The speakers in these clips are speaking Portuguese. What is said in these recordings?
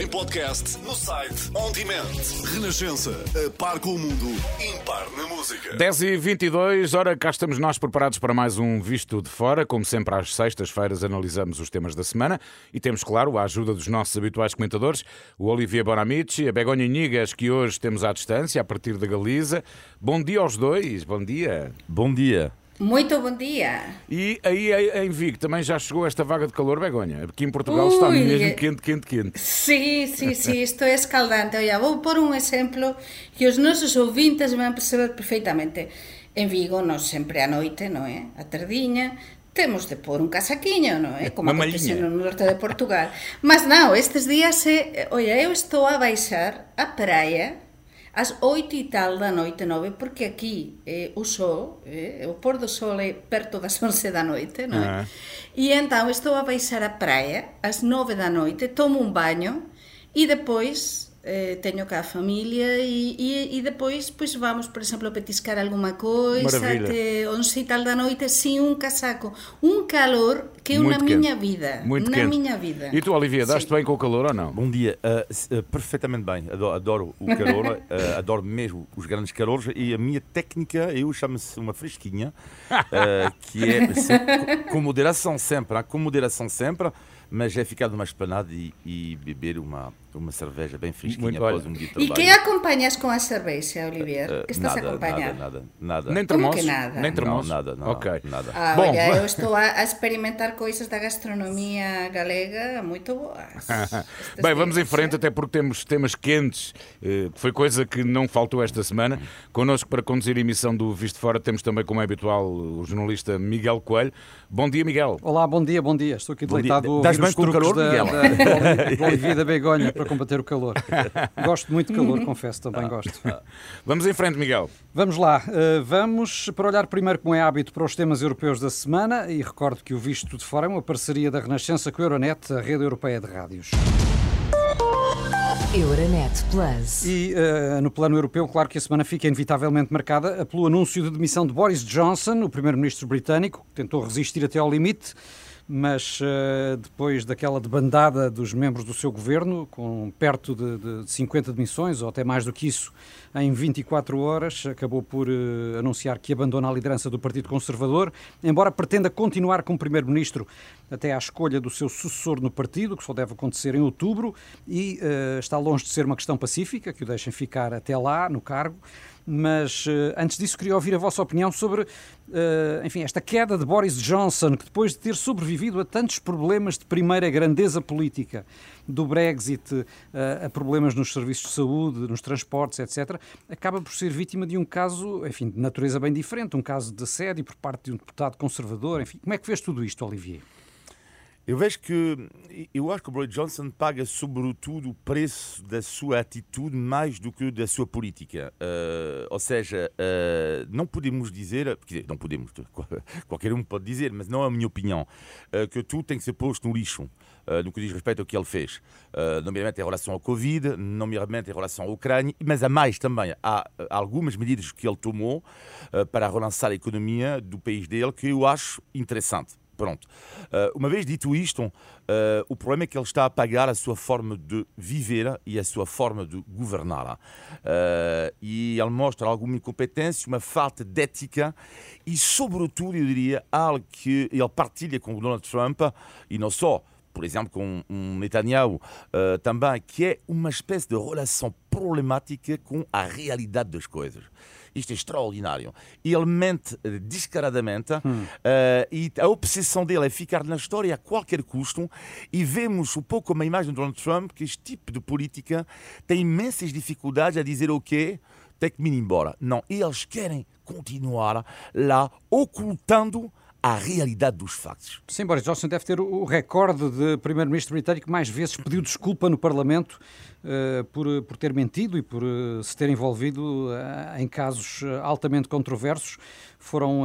Em podcast, no site, on demand. Renascença, a par com o mundo, impar na música. 10 e 22 ora cá estamos nós preparados para mais um Visto de Fora. Como sempre, às sextas-feiras analisamos os temas da semana e temos, claro, a ajuda dos nossos habituais comentadores, o Olivier Bonamici, a Begonha Nigas, que hoje temos à distância, a partir da Galiza. Bom dia aos dois, bom dia. Bom dia. Muito bom dia. E aí em Vigo também já chegou esta vaga de calor, Begonha. Aqui em Portugal está Ui. mesmo quente, quente, quente. Sí, sí, sí, isto é escaldante. Olha, vou pôr un exemplo que os nosos ouvintes van perceber perfeitamente. En Vigo, nós sempre a noite, non é? A tardiña, temos de pôr un casaquiño, non é? Como Unha acontece maliña. no norte de Portugal. Mas non, estes días, é, olha, eu estou a baixar a praia ás oito e tal da noite, nove, porque aquí eh, o sol, eh, o pôr do sol é perto das onze da noite, non é? Ah. E então estou a baixar a praia ás nove da noite, tomo un baño e depois eh, teño cá a familia e, e, e depois pois vamos, por exemplo, a petiscar alguma coisa Maravilha. até onze e tal da noite sin un casaco. Un calor que eu Muito na quente. miña vida. Muito na quente. miña vida. E tu, Olivier, Sim. daste bem com o calor ou não? Bom dia. Uh, uh, perfeitamente bem. Adoro, adoro o calor, uh, adoro mesmo os grandes calores e a minha técnica, eu chamo-se uma fresquinha, uh, que é se- com, com moderação sempre, hein, com moderação sempre, mas é ficar numa esplanada e, e beber uma, uma cerveja bem fresquinha Muito, após olha. um dia de E trabalho. que acompanhas com a cerveja, Olivier? Uh, que estás nada, a acompanhar? Nada, nada, nada. Nem que nada? Nem Não, termoços? nada, não, Ok. nada. Ah, Bom, olha, eu estou a, experimentar coisas da gastronomia galega muito boas. Estes Bem, vamos em frente, é? até porque temos temas quentes, eh, que foi coisa que não faltou esta semana. Connosco para conduzir a emissão do Visto Fora temos também, como é habitual, o jornalista Miguel Coelho. Bom dia, Miguel. Olá, bom dia, bom dia. Estou aqui Bom deleitado Dás bem com o calor, da, Miguel? da, do Oli- do Olivia e da Begonha para combater o calor. Gosto muito de calor, confesso, também gosto. Vamos em frente, Miguel. Vamos lá, eh, vamos para olhar primeiro, como é hábito, para os temas europeus da semana e recordo que o Visto de Fora é uma parceria da Renascença com a Euronet, a rede europeia de rádios. Euronet Plus. E eh, no plano europeu, claro que a semana fica inevitavelmente marcada pelo anúncio de demissão de Boris Johnson, o primeiro-ministro britânico, que tentou resistir até ao limite, mas eh, depois daquela debandada dos membros do seu governo, com perto de, de 50 demissões, ou até mais do que isso, em 24 horas, acabou por eh, anunciar que abandona a liderança do Partido Conservador, embora pretenda continuar como primeiro-ministro até à escolha do seu sucessor no partido, que só deve acontecer em outubro, e eh, está longe de ser uma questão pacífica, que o deixem ficar até lá, no cargo. Mas eh, antes disso, queria ouvir a vossa opinião sobre enfim, esta queda de Boris Johnson, que depois de ter sobrevivido a tantos problemas de primeira grandeza política, do Brexit eh, a problemas nos serviços de saúde, nos transportes, etc., acaba por ser vítima de um caso, enfim, de natureza bem diferente, um caso de assédio por parte de um deputado conservador. Enfim, como é que vês tudo isto, Olivier? Eu vejo que eu acho que o Boris Johnson paga sobretudo o preço da sua atitude mais do que da sua política. Eh, ou seja, eh, não podemos dizer, não podemos, qualquer um pode dizer, mas não é a minha opinião, eh, que tudo tem que ser posto no lixo. no que diz respeito ao que ele fez, nomeadamente em relação ao Covid, nomeadamente em relação à Ucrânia, mas há mais também. Há algumas medidas que ele tomou para relançar a economia do país dele que eu acho interessante. Pronto. Uh, uma vez dito isto, uh, o problema é que ele está a pagar a sua forma de viver e a sua forma de governar. Uh, e ele mostra alguma incompetência, uma falta de ética e, sobretudo, eu diria, algo que ele partilha com Donald Trump e não só. Por exemplo, com um Netanyahu uh, também, que é uma espécie de relação problemática com a realidade das coisas. Isto é extraordinário. Ele mente eh, descaradamente eh, e a obsessão dele é ficar na história a qualquer custo e vemos um pouco uma imagem de Donald Trump que este tipo de política tem imensas dificuldades a dizer o quê? Tem que me ir embora. Não, eles querem continuar lá ocultando à realidade dos factos. Sim, Boris Johnson deve ter o recorde de primeiro-ministro britânico que mais vezes pediu desculpa no Parlamento uh, por, por ter mentido e por uh, se ter envolvido uh, em casos altamente controversos. Foram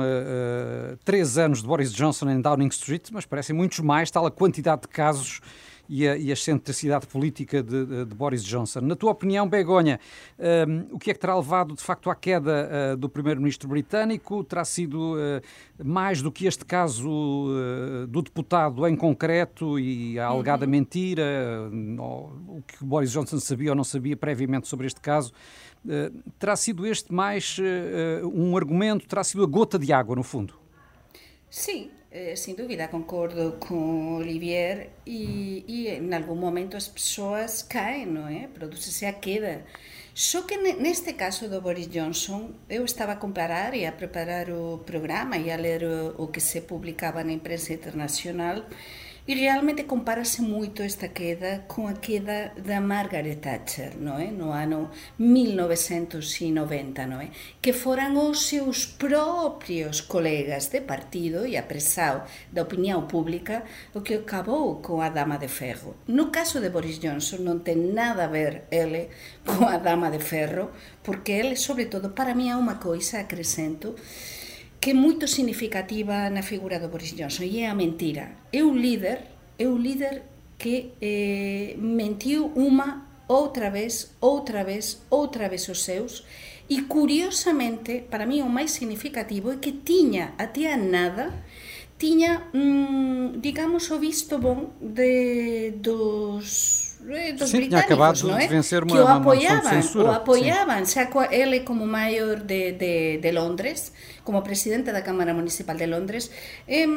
três anos de Boris Johnson em Downing Street, mas parecem muitos mais, tal a quantidade de casos e a, e a excentricidade política de, de, Boris Johnson. Na tua opinião, Begonha, um, o que é que terá levado de facto à queda uh, do primeiro-ministro britânico? Terá sido uh, mais do que este caso uh, do deputado em concreto e a alegada uhum. mentira, o que Boris Johnson sabia ou não sabia previamente sobre este caso? terá sido este mais um argumento, terá sido a gota de água, no fundo? Sim, Eh, sin dúvida, concordo con Olivier e, e en algún momento as persoas caen, non é? Producese a queda. Só que neste caso do Boris Johnson, eu estaba a comparar e a preparar o programa e a ler o, o que se publicaba na imprensa internacional E realmente compárase moito esta queda con a queda da Margaret Thatcher, non é? no ano 1990, non é? que foran os seus propios colegas de partido e apresado da opinión pública o que acabou con a Dama de Ferro. No caso de Boris Johnson non ten nada a ver ele con a Dama de Ferro, porque ele, sobre todo, para mí é unha coisa, acrescento, que é moito significativa na figura do Boris Johnson e é a mentira. É o líder, é o líder que eh, mentiu unha outra vez, outra vez, outra vez os seus e curiosamente, para mí o máis significativo é que tiña até a nada tiña, mm, digamos, o visto bon de dos Eh, dos Sim, británicos, não é? vencer uma, que o apoiavam, o apoiavam, xa ele como maior de, de, de Londres, como presidente da Cámara Municipal de Londres, eh,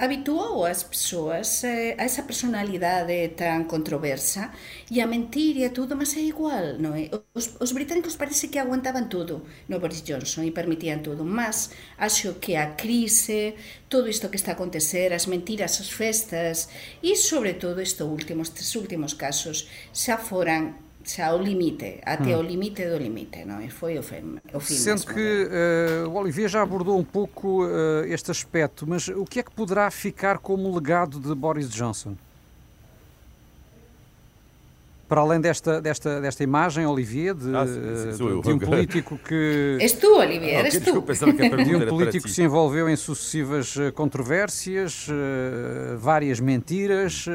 habituou as persoas eh, a esa personalidade tan controversa e a mentir e a tudo, mas é igual, non é? Os, os británicos parece que aguantaban todo no Boris Johnson e permitían todo, mas acho que a crise, todo isto que está a acontecer, as mentiras, as festas e, sobre todo, estes últimos, tres últimos casos, xa foran xa o limite, até hum. o limite do limite, não é? Foi o fim, o fim Sendo mesmo, que uh, o Olivier já abordou um pouco uh, este aspecto, mas o que é que poderá ficar como legado de Boris Johnson? Para além desta, desta, desta imagem, Olivier, de, ah, sim, sim, de, de um político que. És tu, Olivier, és tu. De um político que se envolveu em sucessivas eh, controvérsias, várias mentiras.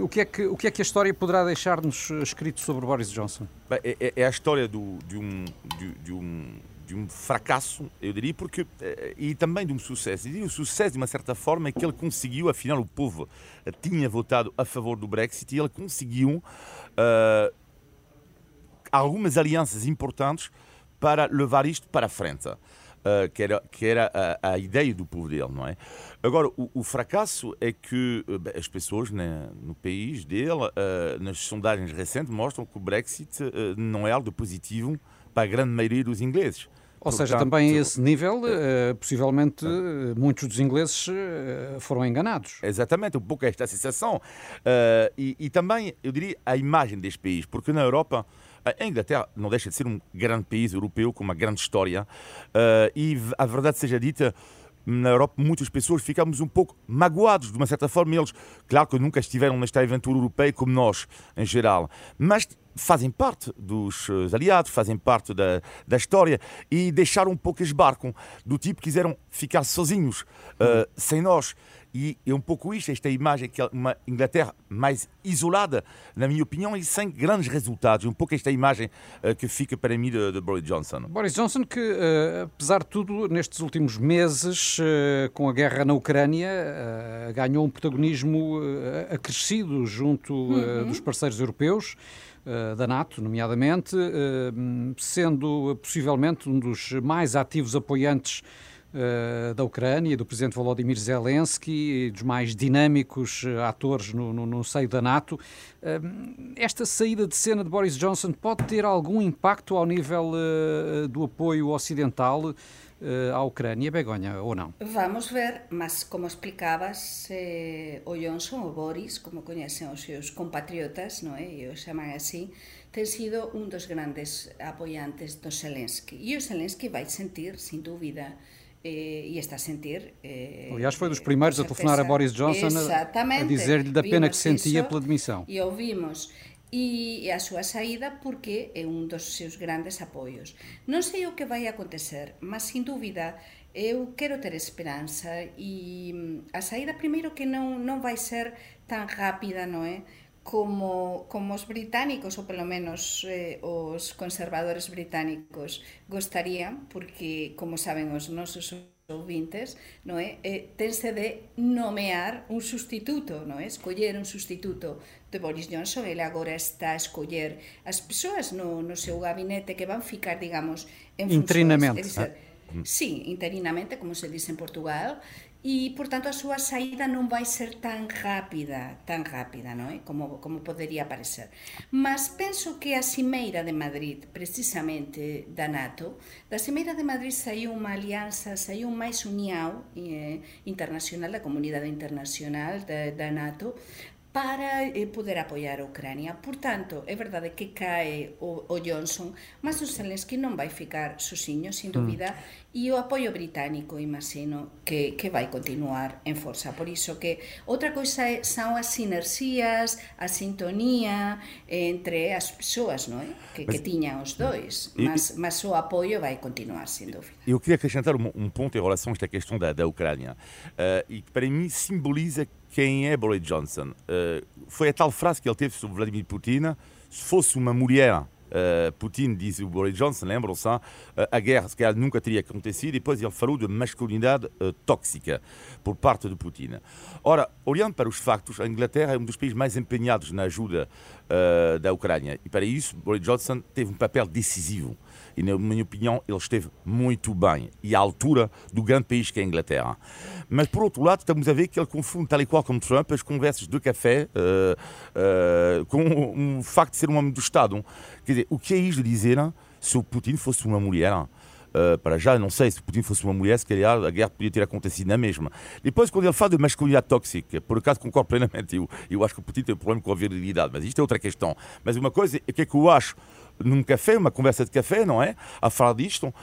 O que, é que, o que é que a história poderá deixar-nos escrito sobre Boris Johnson? É, é, é, a história do, de, um, de, de, um, de um fracasso, eu diria, porque, eh, e também de um sucesso. E o sucesso, de uma certa forma, é que ele conseguiu, afinal, o povo eh, tinha votado a favor do Brexit e ele conseguiu uh, algumas alianças importantes para levar isto para a frente. Uh, que era, que era a, a, ideia do povo dele, não é? Agora, o, o fracasso é que uh, as pessoas né, no país dele, uh, nas sondagens recentes, mostram que o Brexit não é algo positivo para a grande maioria dos ingleses. Ou Portanto, seja, também a esse nível, possivelmente muitos dos ingleses foram enganados. Exatamente, um pouco esta sensação. E, e também, eu diria, a imagem deste país, porque na Europa a Inglaterra não deixa de ser um grande país europeu com uma grande história uh, e a verdade seja dita, na Europa muitas pessoas ficamos um pouco magoados, de uma certa forma. Eles, claro que nunca estiveram nesta aventura europeia como nós, em geral, mas fazem parte dos eh, aliados, fazem parte da, da história e deixaram um pouco esbarcam, do tipo quiseram ficar sozinhos, uh, sem nós. E é um pouco isto, esta imagem que é uma Inglaterra mais isolada, na minha opinião, e sem grandes resultados. Um pouco esta imagem uh, que fica para mim de, de, Boris Johnson. Boris Johnson, que uh, apesar de tudo, nestes últimos meses, uh, com a guerra na Ucrânia, ganhou um protagonismo acrescido junto uhum. dos parceiros europeus da NATO, nomeadamente, sendo possivelmente um dos mais ativos apoiantes uh, da Ucrânia, do presidente Volodymyr Zelensky dos mais dinâmicos uh, atores no, no, no, seio da NATO. Uh, esta saída de cena de Boris Johnson pode ter algum impacto ao nível do apoio ocidental? à Ucrânia, Begonha, ou não? Vamos ver, mas como explicabas, eh, o Johnson, o Boris, como conhecem os seus compatriotas, não é? E o chamam assim, tem sido um dos grandes apoiantes do Zelensky. E o Zelensky vai sentir, sem dúvida, e está a sentir. Eh, Aliás, foi dos primeiros a telefonar a Boris Johnson a, a dizer-lhe da pena que sentia pela demissão. E ouvimos e a súa saída porque é un dos seus grandes apoios. Non sei o que vai acontecer, mas sin dúbida eu quero ter esperanza e mm, a saída primeiro que non, non vai ser tan rápida, non é? como, como os británicos, ou pelo menos eh, os conservadores británicos, gostarían, porque, como saben os nosos ouvintes, non é? Eh, tense de nomear un sustituto, non é? Escoller un sustituto de Boris Johnson, ele agora está a escoller as persoas no, no seu gabinete que van ficar, digamos, en funcións, Intrinamente, funções, dizer. Sí, interinamente, como se dice en Portugal, e, portanto, a súa saída non vai ser tan rápida, tan rápida, non é? Como, como podería parecer. Mas penso que a Cimeira de Madrid, precisamente da NATO, da Cimeira de Madrid saiu unha alianza, saiu máis união eh, internacional, da comunidade internacional da, da NATO, para eh, poder apoiar a Ucrania. Por tanto, é verdade que cae o, o Johnson, mas o Zelensky non vai ficar sozinho, sin mm. dúbida, mm. E o apoio británico, imagino, que, que vai continuar en forza. Por iso que outra coisa é, son as sinerxias, a sintonía entre as persoas, non é? Que, mas, que tiñan os dois, mas, e, mas o apoio vai continuar, sin dúvida. Eu queria acrescentar um, um ponto em relação a esta questão da, da Ucrânia, uh, e que para mim simboliza quem é Boris Johnson. Uh, foi a tal frase que ele teve sobre Vladimir Putin: se fosse uma mulher, uh, Putin, diz o Boris Johnson, lembram-se, uh, a guerra se calhar nunca teria acontecido. E depois ele falou de masculinidade tóxica por parte de Putin. Ora, olhando para os factos, a Inglaterra é um dos países mais empenhados na ajuda da Ucrânia. E para isso, Boris Johnson teve um papel decisivo e, na minha opinião, ele esteve muito bem e à altura do grande país que é a Inglaterra. Mas, por outro lado, estamos a ver que ele confunde, tal e qual como Trump, as conversas de café uh, uh, com o facto de ser um homem do Estado. Quer dizer, o que é isto de dizer se o Putin fosse uma mulher? Uh, para já, não sei se Putin fosse uma mulher, se calhar a guerra podia ter acontecido na mesma. Depois, quando ele fala de masculinidade tóxica, por acaso concordo plenamente, eu, eu acho que o Putin tem um problema com a virilidade, mas isto é outra questão. Mas uma coisa, o que é que eu acho num café, uma conversa de café, não é? A falar disto, uh,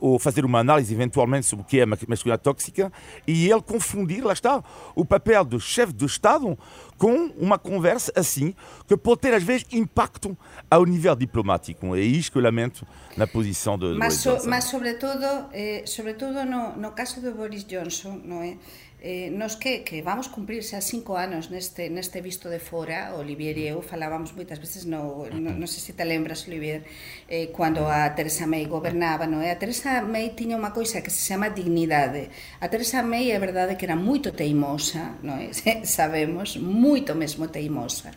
ou fazer uma análise eventualmente sobre o que é a masculinidade tóxica, e ele confundir, lá está, o papel do chefe do Estado com uma conversa assim, que pode ter às vezes impacto ao nível diplomático. É isto que eu lamento na posição de, mas, so, mas sobretudo, eh, sobretudo no, no caso de Boris Johnson, não é? Eh, nos que, que vamos cumprir xa cinco anos neste, neste visto de fora, Olivier e eu falábamos moitas veces, no, no, non sei se te lembras, Olivier, eh, cando a Teresa May gobernaba, non? e eh, a Teresa May tiña unha coisa que se chama dignidade. A Teresa May é verdade que era moito teimosa, no? Eh, sabemos, moito mesmo teimosa.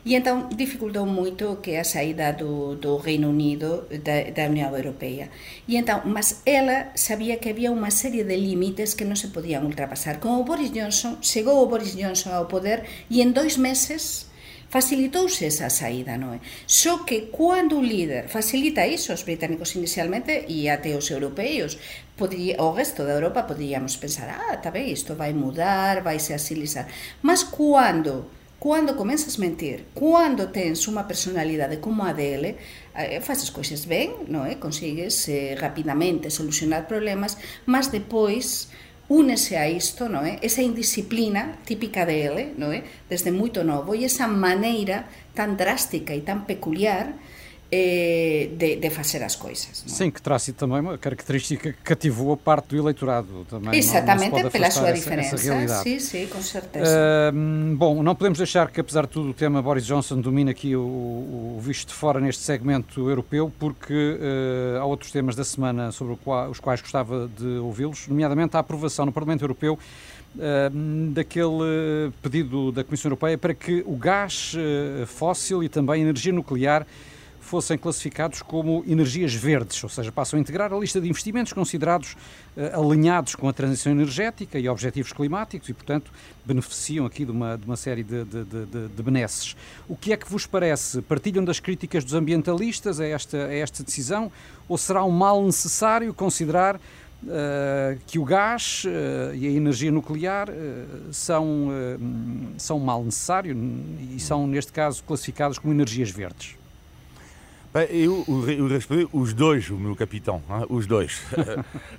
E entón dificultou moito que a saída do, do Reino Unido da, da Unión Europea. E entón, mas ela sabía que había unha serie de límites que non se podían ultrapasar. Como o Boris Johnson, chegou o Boris Johnson ao poder e en dois meses facilitouse esa saída, non é? Só que cando o líder facilita iso, os británicos inicialmente e até os europeos, o resto da Europa podíamos pensar, ah, está ben, isto vai mudar, vai se asilizar. Mas cando Cando comenzas a mentir, cando tens unha personalidade como a dele, eh, faz as cousas ben, non é? Consigues eh, rapidamente solucionar problemas, mas depois únese a isto, non é? Esa indisciplina típica dele, non é? Desde moito novo e esa maneira tan drástica e tan peculiar eh, de, de, fazer as coisas. É? Sim, que sido também uma característica que cativou a parte do eleitorado. Também, Exatamente, não, não pela sua essa, diferença. Essa sim, sim, com certeza. Uh, bom, não podemos deixar que, apesar de tudo, o tema Boris Johnson domina aqui o, o visto de fora neste segmento europeu, porque uh, há outros temas da semana sobre qual, os quais gostava de ouvi-los, nomeadamente a aprovação no Parlamento Europeu daquele pedido da Comissão Europeia para que o gás uh, fóssil e também a energia nuclear fossem classificados como energias verdes, ou seja, passam a integrar a lista de investimentos considerados uh, alinhados com a transição energética e objetivos climáticos e, portanto, beneficiam aqui de uma, de uma série de, de, de, de benesses. O que é que vos parece? Partilham das críticas dos ambientalistas a esta, a esta decisão ou será um mal necessário considerar Uh, que o gás uh, e a energia nuclear são, são mal necessário e são, neste caso, classificados como energias verdes? Eu, eu os dois, o meu capitão, hein? os dois.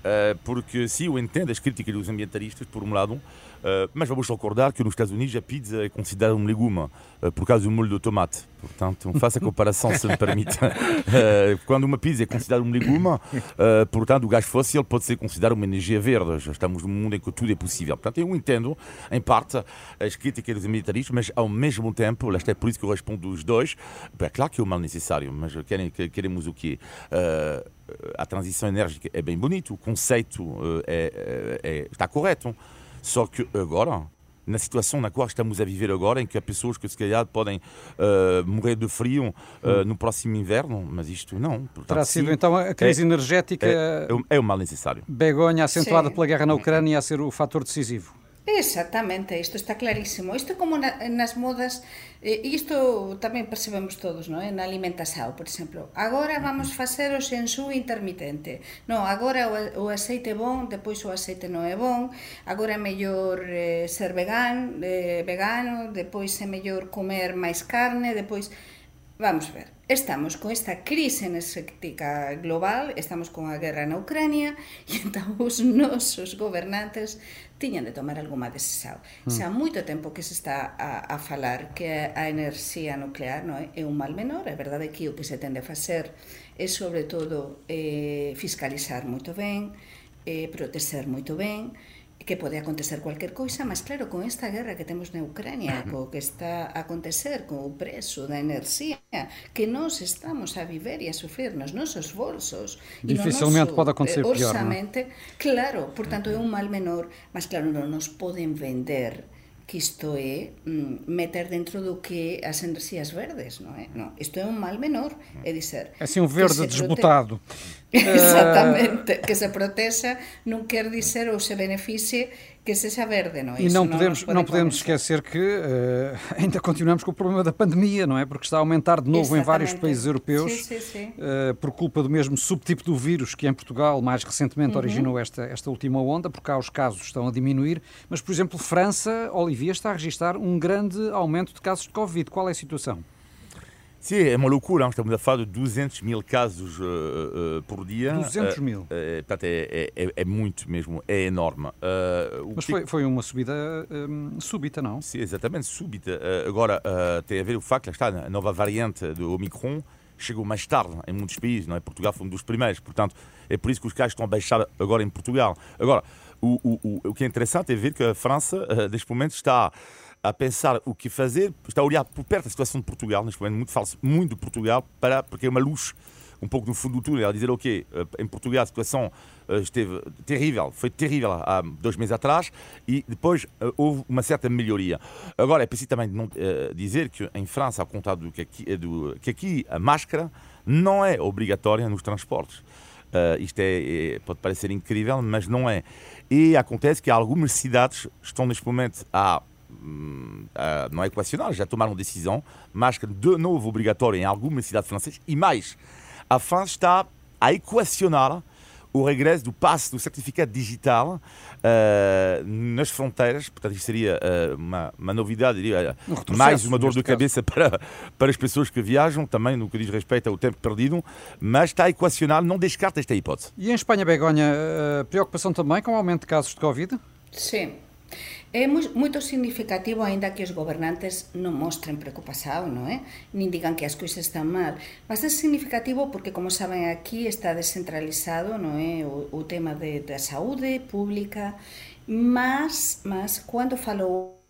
Eh, porque sim, eu entendo as críticas dos ambientalistas, por um lado, eh, mas vamos recordar que nos Estados Unidos a pizza é considerada um legume, eh, por causa do molho de tomate. Portanto, faça a comparação, se me permite. Quando uma pizza é considerada um legume, portanto, o gás fóssil pode ser considerado uma energia verde. Já estamos num mundo em que tudo é possível. Portanto, eu entendo, em parte, as críticas dos ambientalistas, mas ao mesmo tempo, lá está é por isso que eu respondo os dois, é claro que é o mal necessário, mas querem, queremos o quê? A transição enérgica é bem bonito, o conceito uh, é, é, está correto. Só que agora, na situação na qual estamos a viver agora, em que há pessoas que se calhar podem uh, morrer de frio uh, no próximo inverno, mas isto não. Portanto, Terá sido sim, então a crise é, energética. É, é, é, o mal necessário. Begonha, acentuada sim. pela guerra na Ucrânia, a ser o fator decisivo. Exactamente, isto está clarísimo. Isto como na, nas modas, eh, e isto tamén percebemos todos, non? na alimentasao, por exemplo. Agora vamos facer o sensú intermitente. Non, agora o, o aceite é bon, depois o aceite non é bon, agora é mellor eh, ser vegan, eh, vegano, depois é mellor comer máis carne, depois Vamos ver, estamos con esta crise energética global, estamos con a guerra na Ucrania e entón os nosos gobernantes tiñan de tomar algunha decisión. Mm. Xa moito tempo que se está a, a falar que a enerxía nuclear non é, é un mal menor, é verdade que o que se tende a facer é sobre todo eh, fiscalizar moito ben, eh, proteger moito ben, que pode acontecer cualquier coisa, mas claro, con esta guerra que temos na Ucrania, co que está a acontecer co preso da enerxía que nós estamos a viver e a sufrir nos nosos bolsos dificilmente no noso, pode acontecer eh, pior, non? claro, portanto é un mal menor, mas claro, non nos poden vender que isto é mm, meter dentro do que as enerxías verdes, non é? Isto é un mal menor, é dizer... É assim un verde desbotado. Prote... Exactamente, que se proteja non quer dizer ou se beneficie que seja verde, não é? E não podemos, não, não podemos esquecer que uh, ainda continuamos com o problema da pandemia, não é? Porque está a aumentar de novo Exatamente. em vários países europeus sim, sim, sim. Uh, por culpa do mesmo subtipo do vírus que em Portugal mais recentemente uhum. originou esta, esta última onda, porque cá os casos estão a diminuir. Mas, por exemplo, França, Olivia, está a registrar um grande aumento de casos de Covid. Qual é a situação? Sim, é uma loucura. Estamos a falar de 200 mil casos uh, uh, por dia. 200 mil? Uh, portanto, é, é, é, muito mesmo, é enorme. Mas foi, foi uma subida um, súbita, não? Sim, exatamente, súbita. agora, tem a ver o facto, que está, a nova variante do Omicron chegou mais tarde em muitos países, não é? Portugal foi um dos primeiros, portanto, é por isso que os casos estão a baixar agora em Portugal. Agora, o, o, o, o que é interessante é ver que a França, neste momento, está a pensar o que fazer, está a olhar por perto a situação de Portugal, neste momento muito, fala muito de Portugal, para, porque é uma luz um pouco no fundo do túnel, a dizer, ok, eh, em Portugal a situação eh, esteve terrível, foi terrível há dois meses atrás e depois eh, houve uma certa melhoria. Agora é preciso também dizer que em França, ao contrário do que aqui, do, que aqui a máscara não é obrigatória nos transportes. Uh, isto é, é, pode parecer incrível, mas não é. E acontece que algumas cidades estão neste momento a uh, não é equacionar, já tomaram decisão, máscara de novo obrigatória em algumas cidades francesas e mais, a França está a equacionar o regresso do passe do certificado digital uh, nas fronteiras. Portanto, isto seria uh, uma, uma, novidade, diria, um mais uma dor de cabeça para, para as pessoas que viajam, também no que diz respeito ao tempo perdido, mas está a equacionar, não descarta esta hipótese. E em Espanha, Begonha, preocupação também com o aumento de casos de Covid? Sim. É moi, moito significativo aínda que os gobernantes non mostren preocupación, non é? Nin digan que as cousas están mal. Mas é significativo porque, como saben aquí, está descentralizado non é? O, o tema de, da saúde pública, mas, mas cando falou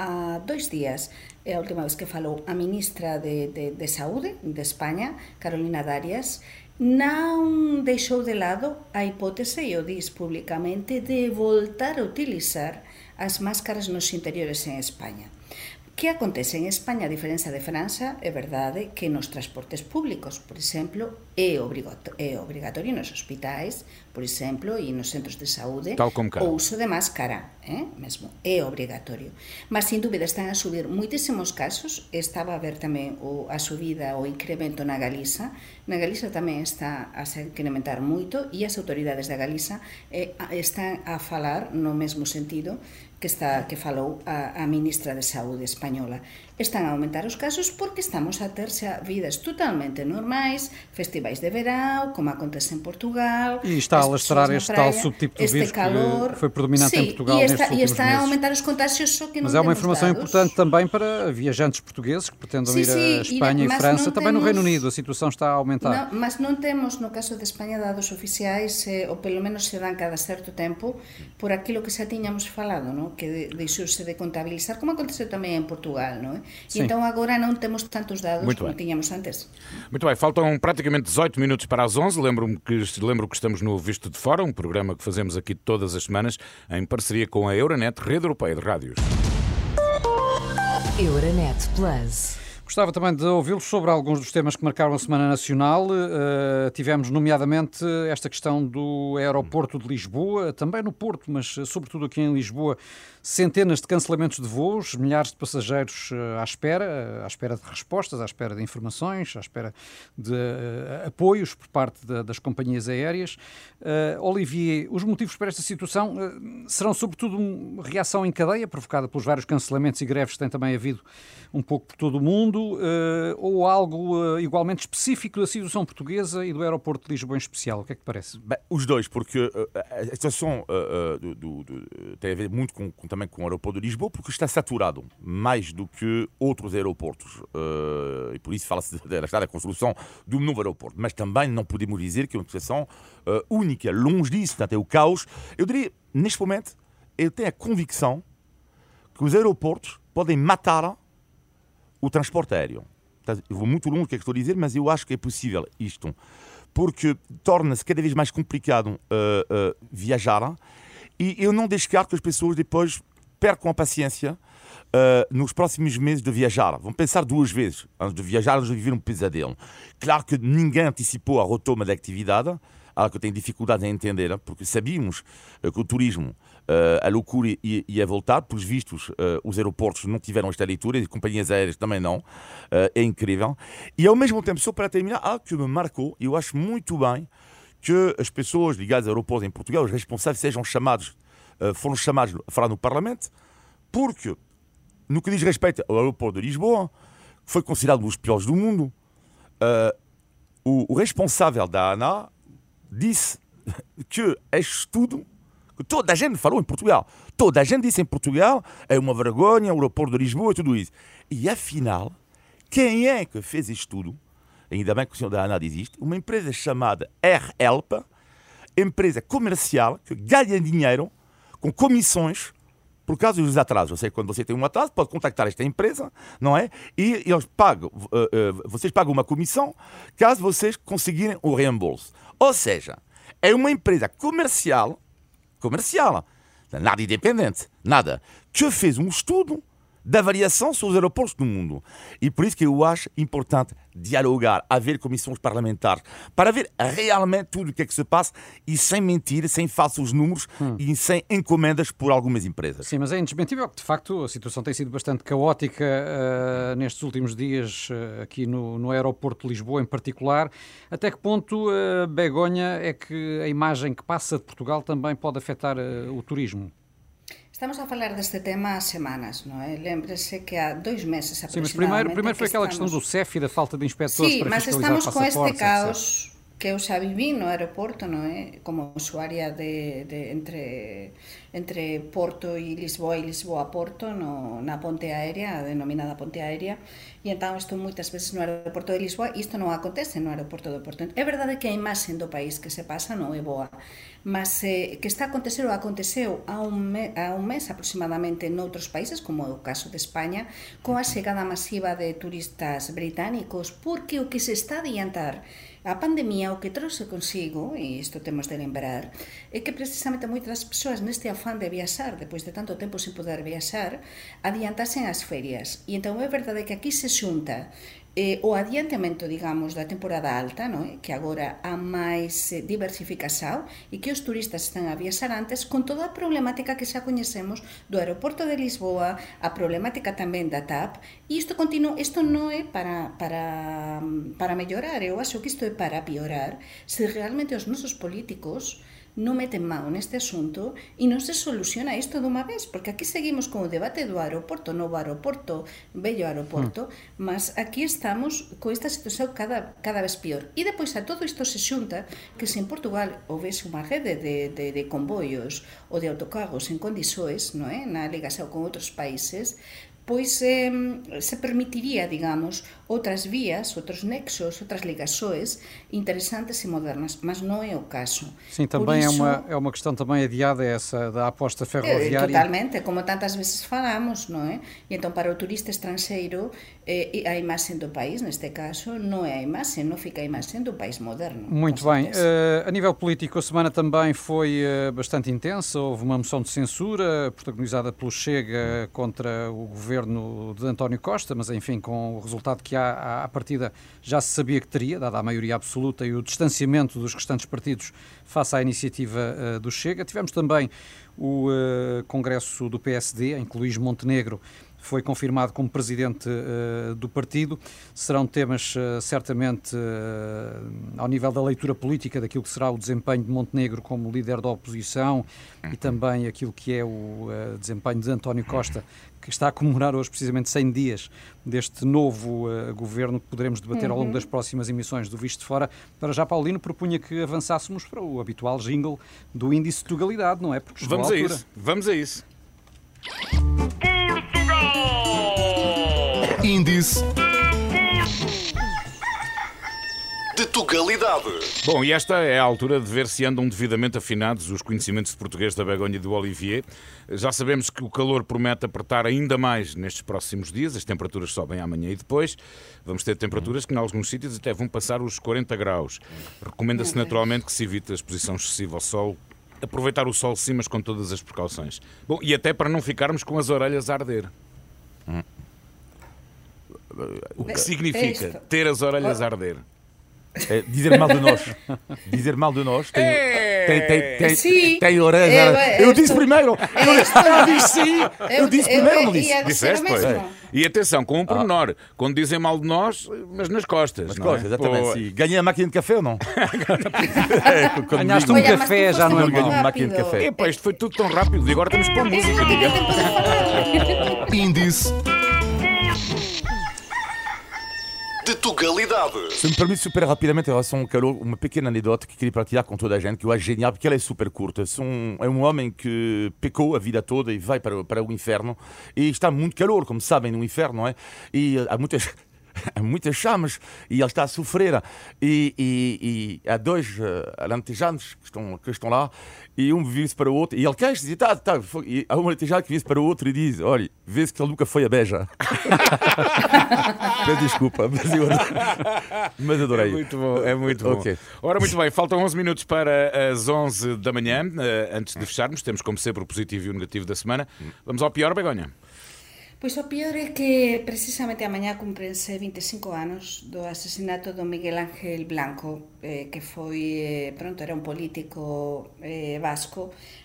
a dois días, é a última vez que falou a ministra de, de, de Saúde de España, Carolina Darias, non deixou de lado a hipótese, e o dis públicamente, de voltar a utilizar as máscaras nos interiores en España. Que acontece en España, a diferenza de França, é verdade que nos transportes públicos, por exemplo, é, obrigato é obrigatorio nos hospitais, por exemplo, e nos centros de saúde, o uso de máscara, eh? mesmo, é obrigatorio. Mas, sin dúbida, están a subir moitísimos casos, estaba a ver tamén o, a subida o incremento na Galiza, na Galiza tamén está a se incrementar moito, e as autoridades da Galiza eh, están a falar no mesmo sentido que está que falou a, a ministra de Saúde española. Están a aumentar os casos porque estamos a ter xa vidas totalmente normais, festivais de verão, como acontece en Portugal. E está a lastrar este praia, tal subtipo de vírus calor, que foi predominante em Portugal e está, nestes e está meses. a aumentar os contágios, só que Mas não é uma informação dados. importante também para viajantes portugueses que pretendam Sí, ir sí, a Espanha e, e França, também temos, no Reino Unido a situação está a aumentar. Não, mas non temos, no caso de España, dados oficiais, eh, ou pelo menos se dan cada certo tempo, por aquilo que xa tiñamos falado, no? que de, deixouse de contabilizar, como aconteceu tamén en Portugal. No? Sim. entón agora non temos tantos dados Muito como bem. tiñamos antes. Muito bem, faltam praticamente 18 minutos para as 11. Lembro-me que, lembro que estamos no Visto de Fora, um programa que fazemos aqui todas as semanas em parceria com a Euronet, Rede Europeia de Rádios. Euronet Plus. Gostava também de ouvi-los sobre alguns dos temas que marcaram a Semana Nacional. Uh, tivemos, nomeadamente, esta questão do aeroporto de Lisboa, também no Porto, mas sobretudo aqui em Lisboa, centenas de cancelamentos de voos, milhares de passageiros uh, à espera, à espera de respostas, à espera de informações, à espera de apoios por parte das companhias aéreas. Olivier, os motivos para esta situação serão, sobretudo, uma reação em cadeia, provocada pelos vários cancelamentos e greves que tem também havido um pouco por todo o mundo, uh, ou algo uh, igualmente específico da situação portuguesa e do aeroporto de Lisboa em especial? O que é que parece? Bem, os dois, porque uh, a situação do, do, do, tem a ver muito com, com, também com o aeroporto de Lisboa, porque está saturado mais do que outros aeroportos. e por isso fala-se da construção de um novo aeroporto. Mas também não podemos dizer que é uma situação única, longe disso, até o caos. Eu diria, neste momento, eu tenho a convicção que os aeroportos podem matar o transporte aéreo. Eu vou muito longe do que é que estou a dizer, mas eu acho que é possível isto, porque torna-se cada vez mais complicado uh, uh, viajar e eu não descarto que as pessoas depois percam a paciência uh, nos próximos meses de viajar. Vão pensar duas vezes antes de viajar, antes de viver um pesadelo. Claro que ninguém antecipou a retoma da atividade, algo que eu tenho dificuldade em entender, porque sabíamos que o turismo Uh, a loucura ia, ia, voltar, pelos vistos, uh, os aeroportos não tiveram esta leitura, e companhias aéreas também não. Uh, é incrível. E ao mesmo tempo, só para terminar, algo que me marcou, e eu acho muito bem que as pessoas ligadas a aeroportos em Portugal, os responsáveis, sejam chamados, foram chamados a falar no Parlamento, porque, no que diz respeito ao aeroporto de Lisboa, que foi considerado um dos piores do mundo, o, o responsável da ANA disse que este estudo toda a gente falou em Portugal. Toda a gente disse em Portugal é uma vergonha, o aeroporto de Lisboa e tudo isso. E afinal, quem é que fez isto tudo? Ainda bem que o senhor da ANA diz isto. Uma empresa chamada R-Help, empresa comercial que ganha dinheiro com comissões por causa dos atrasos. Eu sei quando você tem um atraso, pode contactar esta empresa, não é? E eles pagam, uh, uh, vocês pagam uma comissão caso vocês conseguirem o reembolso. Ou seja, é uma empresa comercial comercial, nada independente, nada, que fez um estudo da variação sobre os aeroportos do mundo. E por isso que eu acho importante dialogar, haver comissões parlamentares, para ver realmente tudo o que é que se passa e sem mentir, sem falsos números hum. e sem encomendas por algumas empresas. Sim, mas é indesmentível que, de facto, a situação tem sido bastante caótica uh, nestes últimos dias, uh, aqui no, no aeroporto de Lisboa em particular. Até que ponto, uh, Begonha, é que a imagem que passa de Portugal também pode afetar o turismo? Estamos a falar deste tema há semanas, não é? Lembre-se que há dois meses Sim, mas primeiro, primeiro foi aquela estamos... questão do CEF e da falta de inspectores Sim, para mas fiscalizar estamos com este caos etc. que eu xa viví no aeroporto, no, é? como usuaria de, de entre, entre Porto e Lisboa e Lisboa-Porto, no, na ponte aérea, a denominada ponte aérea, e entón estou moitas veces no aeroporto de Lisboa e isto non acontece no aeroporto do Porto. É verdade que a imaxe do país que se pasa non é boa, mas eh, que está a acontecer ou aconteceu a un, me, a un mes aproximadamente noutros países, como é o caso de España, coa chegada masiva de turistas británicos, porque o que se está a adiantar A pandemia o que trouxe consigo, e isto temos de lembrar, é que precisamente moitas persoas neste afán de viaxar, depois de tanto tempo sin poder viaxar, adiantasen as ferias. E entón é verdade que aquí se xunta eh, o adiantamento, digamos, da temporada alta, non que agora há máis eh, diversificación e que os turistas están a viaxar antes con toda a problemática que xa coñecemos do aeroporto de Lisboa, a problemática tamén da TAP, e isto continuo, isto non é para, para, para mellorar, eu acho que isto é para piorar, se realmente os nosos políticos non meten mão neste asunto e non se soluciona isto dunha vez, porque aquí seguimos con o debate do aeroporto, novo aeroporto, bello aeroporto, mm. mas aquí estamos co esta situación cada, cada vez peor. E depois a todo isto se xunta que se en Portugal houvese unha rede de, de, de convoios ou de autocarros en condisoes, non é? na ligación con outros países, pois eh, se permitiría, digamos, outras vías, outros nexos, outras ligações interessantes e modernas, mas não é o caso. Sim, também isso, é, uma, é uma questão também adiada essa da aposta ferroviária. É, totalmente, como tantas vezes falamos, não é? E então para o turista estrangeiro eh, a imagem do país, neste caso, não é a imagem, não fica a imagem do país moderno. Muito bem. Uh, a nível político, a semana também foi uh, bastante intensa, houve uma moção de censura protagonizada pelo Chega contra o governo de António Costa, mas enfim, com o resultado que há à partida já se sabia que teria, dada a maioria absoluta e o distanciamento dos restantes partidos face à iniciativa uh, do Chega. Tivemos também o uh, Congresso do PSD, em que Luís Montenegro foi confirmado como presidente uh, do partido. Serão temas uh, certamente uh, ao nível da leitura política daquilo que será o desempenho de Montenegro como líder da oposição e também aquilo que é o desempenho de António Costa, que está a comemorar hoje precisamente 100 dias deste novo governo que poderemos debater ao longo uhum. das próximas emissões do Visto de Fora. Para já, Paulino, propunha que avançássemos para o habitual jingle do índice de legalidade, não é? Porque Vamos a, a isso. Vamos a isso. Índice de Tugalidade. Bom, e esta é a altura de ver se andam devidamente afinados os conhecimentos de português da Begonha e do Olivier. Já sabemos que o calor promete apertar ainda mais nestes próximos dias, as temperaturas sobem amanhã e depois. Vamos ter temperaturas que, em alguns sítios, até vão passar os 40 graus. Recomenda-se naturalmente que se evite a exposição excessiva ao sol, aproveitar o sol sim, mas com todas as precauções. Bom, e até para não ficarmos com as orelhas a arder. Hum. O que significa ter as orelhas a arder? É dizer mal de nós. Dizer mal de nós tem, é. tem, tem, tem, sim. tem orelhas. É, eu disse primeiro. Eu, eu disse sim. Eu disse primeiro, não disse. Disseste, pois. E atenção, com um pormenor. Ah. Quando dizem mal de nós, mas nas costas. Nas costas, é? exatamente. Sim. Ganhei a máquina de café ou não? Ganhaste um café, já não é uma máquina de café. Epá, isto foi tudo tão rápido e agora temos para música. Índice de Tugalidade. Se me permite super rapidamente em relação ao calor, uma pequena anedota que queria partilhar com toda a gente, que eu acho genial, porque ela é super curta. Um, é um homem que pecou a vida toda e vai para, para o inferno, e está muito calor, como sabem, no inferno, não é? E há muitas muitas chamas e ele está a sofrer. E, e, e há dois uh, alentejanos que estão, que estão lá e um vira-se para o outro e ele queixa e tá, tá, e há um alentejano que vira-se para o outro e diz: Olha, vê-se que ele nunca foi a beja. Peço desculpa, mas eu mas adorei. É muito bom, é muito bom. Okay. Ora, muito bem, faltam 11 minutos para as 11 da manhã. Uh, antes de fecharmos, temos como sempre o positivo e o negativo da semana. Vamos ao pior, Begonha. Pois o peor é que precisamente amanhã cumprense 25 anos do asesinato do Miguel Ángel Blanco, eh, que foi, eh, pronto, era un político eh, vasco,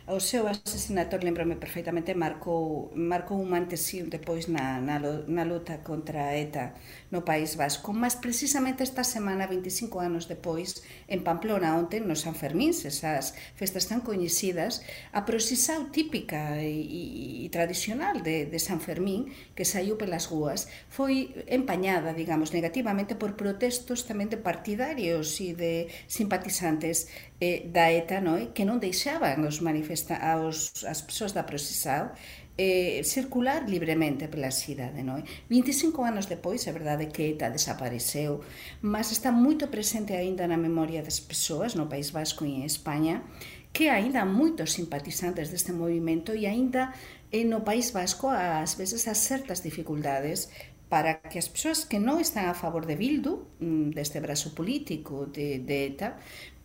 O seu asesinato, lembrame perfectamente, marcou, marcou un antesío depois na, na, na luta contra a ETA no País Vasco. Mas precisamente esta semana, 25 anos depois, en Pamplona, onte, no San Fermín, esas festas tan coñecidas, a procesao típica e, e, e tradicional de, de San Fermín, que saiu pelas rúas, foi empañada, digamos, negativamente por protestos tamén de partidarios e de simpatizantes eh, da ETA noi que non deixaban os manifesta aos, as persoas da procesao eh, circular libremente pela cidade. Noi? 25 anos depois, é verdade que ETA desapareceu, mas está moito presente aínda na memoria das persoas no País Vasco e en España, que aínda moitos simpatizantes deste movimento e aínda eh, no País Vasco ás veces as certas dificultades para que as persoas que non están a favor de Bildu, mm, deste brazo político de, de ETA,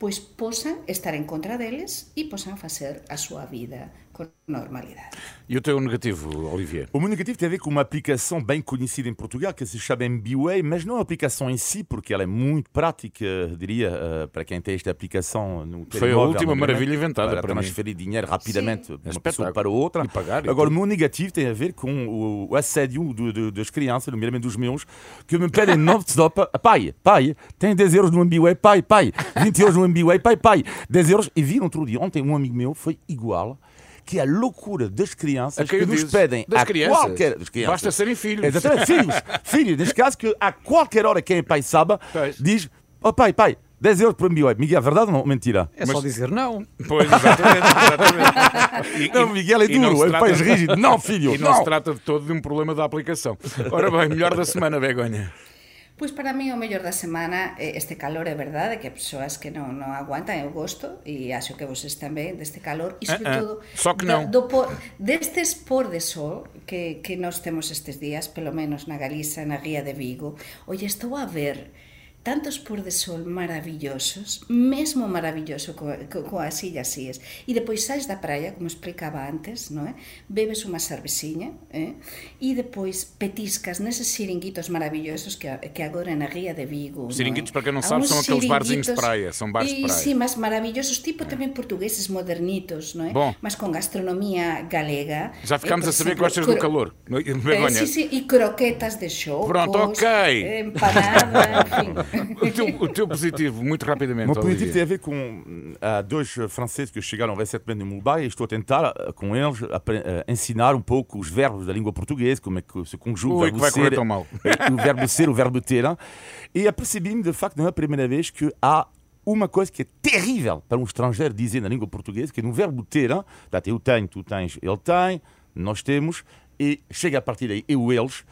pois posan estar en contra deles e posan facer a súa vida com normalidade. E o teu negativo, Olivier? O meu negativo tem a ver com uma aplicação bem conhecida em Portugal que se chama MBWay, mas não a aplicação em si, porque ela é muito prática, diria, uh, para quem tem esta aplicação no Foi a última maravilha inventada para, para transferir dinheiro rapidamente Sim. de uma pessoa para outra. E pagar, e Agora, o meu negativo tem a ver com o, o assédio do, do, das crianças, nomeadamente dos meus, que me pedem non-stop, pai, pai, tem 10 euros no MBWay, pai, pai, 20 euros no MBWay, pai, pai, 10 euros. E vi outro dia, ontem um amigo meu foi igual que é a loucura das crianças quem que o nos dizes? pedem Das a crianças? qualquer das crianças. Basta serem filhos. Exatamente, filhos. filhos, neste caso, que a qualquer hora quem é pai sabe, Pois. diz: oh, pai, pai, 10 euros por MBWay. Miguel, verdade ou não? Mentira. É só dizer não. Pois, exatamente. exatamente. E- Não, Miguel é duro, é trata- pai rígido. Não, filho, E não, não. se trata de todo de um problema da aplicação. Ora bem, melhor da semana, Begonha. Pois para mí o mellor da semana é este calor, é verdade, que persoas que non, non aguantan, eu gosto, e acho que voses tamén deste calor, e sobre Ah, ah, todo só que do- non. do por, destes por de sol que, que nós temos estes días, pelo menos na Galiza, na Ría de Vigo, oye, estou a ver tantos por de sol maravillosos, mesmo maravilloso co, co, coas illas íes. E depois sais da praia, como explicaba antes, non é? Bebes unha cerveciña, eh? e depois petiscas neses xiringuitos maravillosos que, que agora na Ría de Vigo. Xiringuitos, non é? para quem non sabe, são aqueles barzinhos de praia, são bares de praia. Sí, mas maravillosos, tipo tamén portugueses modernitos, non é? Bom. Mas con gastronomía galega. Já ficámos a Eh, por saber que gostas do calor. Eh, sí, sí, e croquetas de chocos. Pronto, ok. eh, Empanada, enfim. o, teu, o teu positivo, muito rapidamente. O meu positivo tem a ver com há dois eh, franceses que chegaram recentemente em Mumbai e estou a tentar eh, com eles eh, ensinar um pouco os verbos da língua portuguesa, como é que se conjuga Ui, o verbo ser, tão mal. o verbo ser, o verbo ter. hein? E apercebi-me de facto, não é a primeira vez que há uma coisa que é terrível para um estrangeiro dizer na língua portuguesa, que é no verbo ter, hein? eu tenho, tu tens, ele tem, nós temos, e chega a partir daí, eu, eles,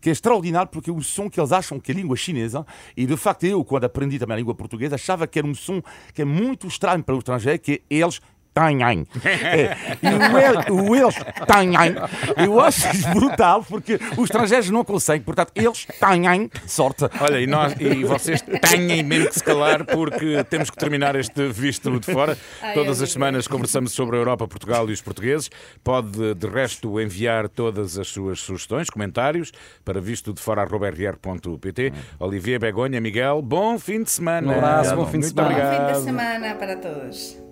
que é extraordinário porque é um som que eles acham que é língua chinesa, e de facto eu, quando aprendi também a língua portuguesa, achava que era um som que é muito estranho para o estrangeiro, que é eles têm. É, e o, el, o eles têm, eu acho brutal, porque os estrangeiros não conseguem, portanto, eles têm sorte. Olha, e, nós, e vocês têm mesmo que se calar porque temos que terminar este visto de fora. Ai, Todas as semanas conversamos sobre a Europa, Portugal e os portugueses. Pode, de resto, enviar todas as suas sugestões, comentários para visto de fora.rr.pt. Olivier Begonha, Miguel, bom fim de semana. Um abraço, bom fim de Muito semana. Bom fim de semana para todos.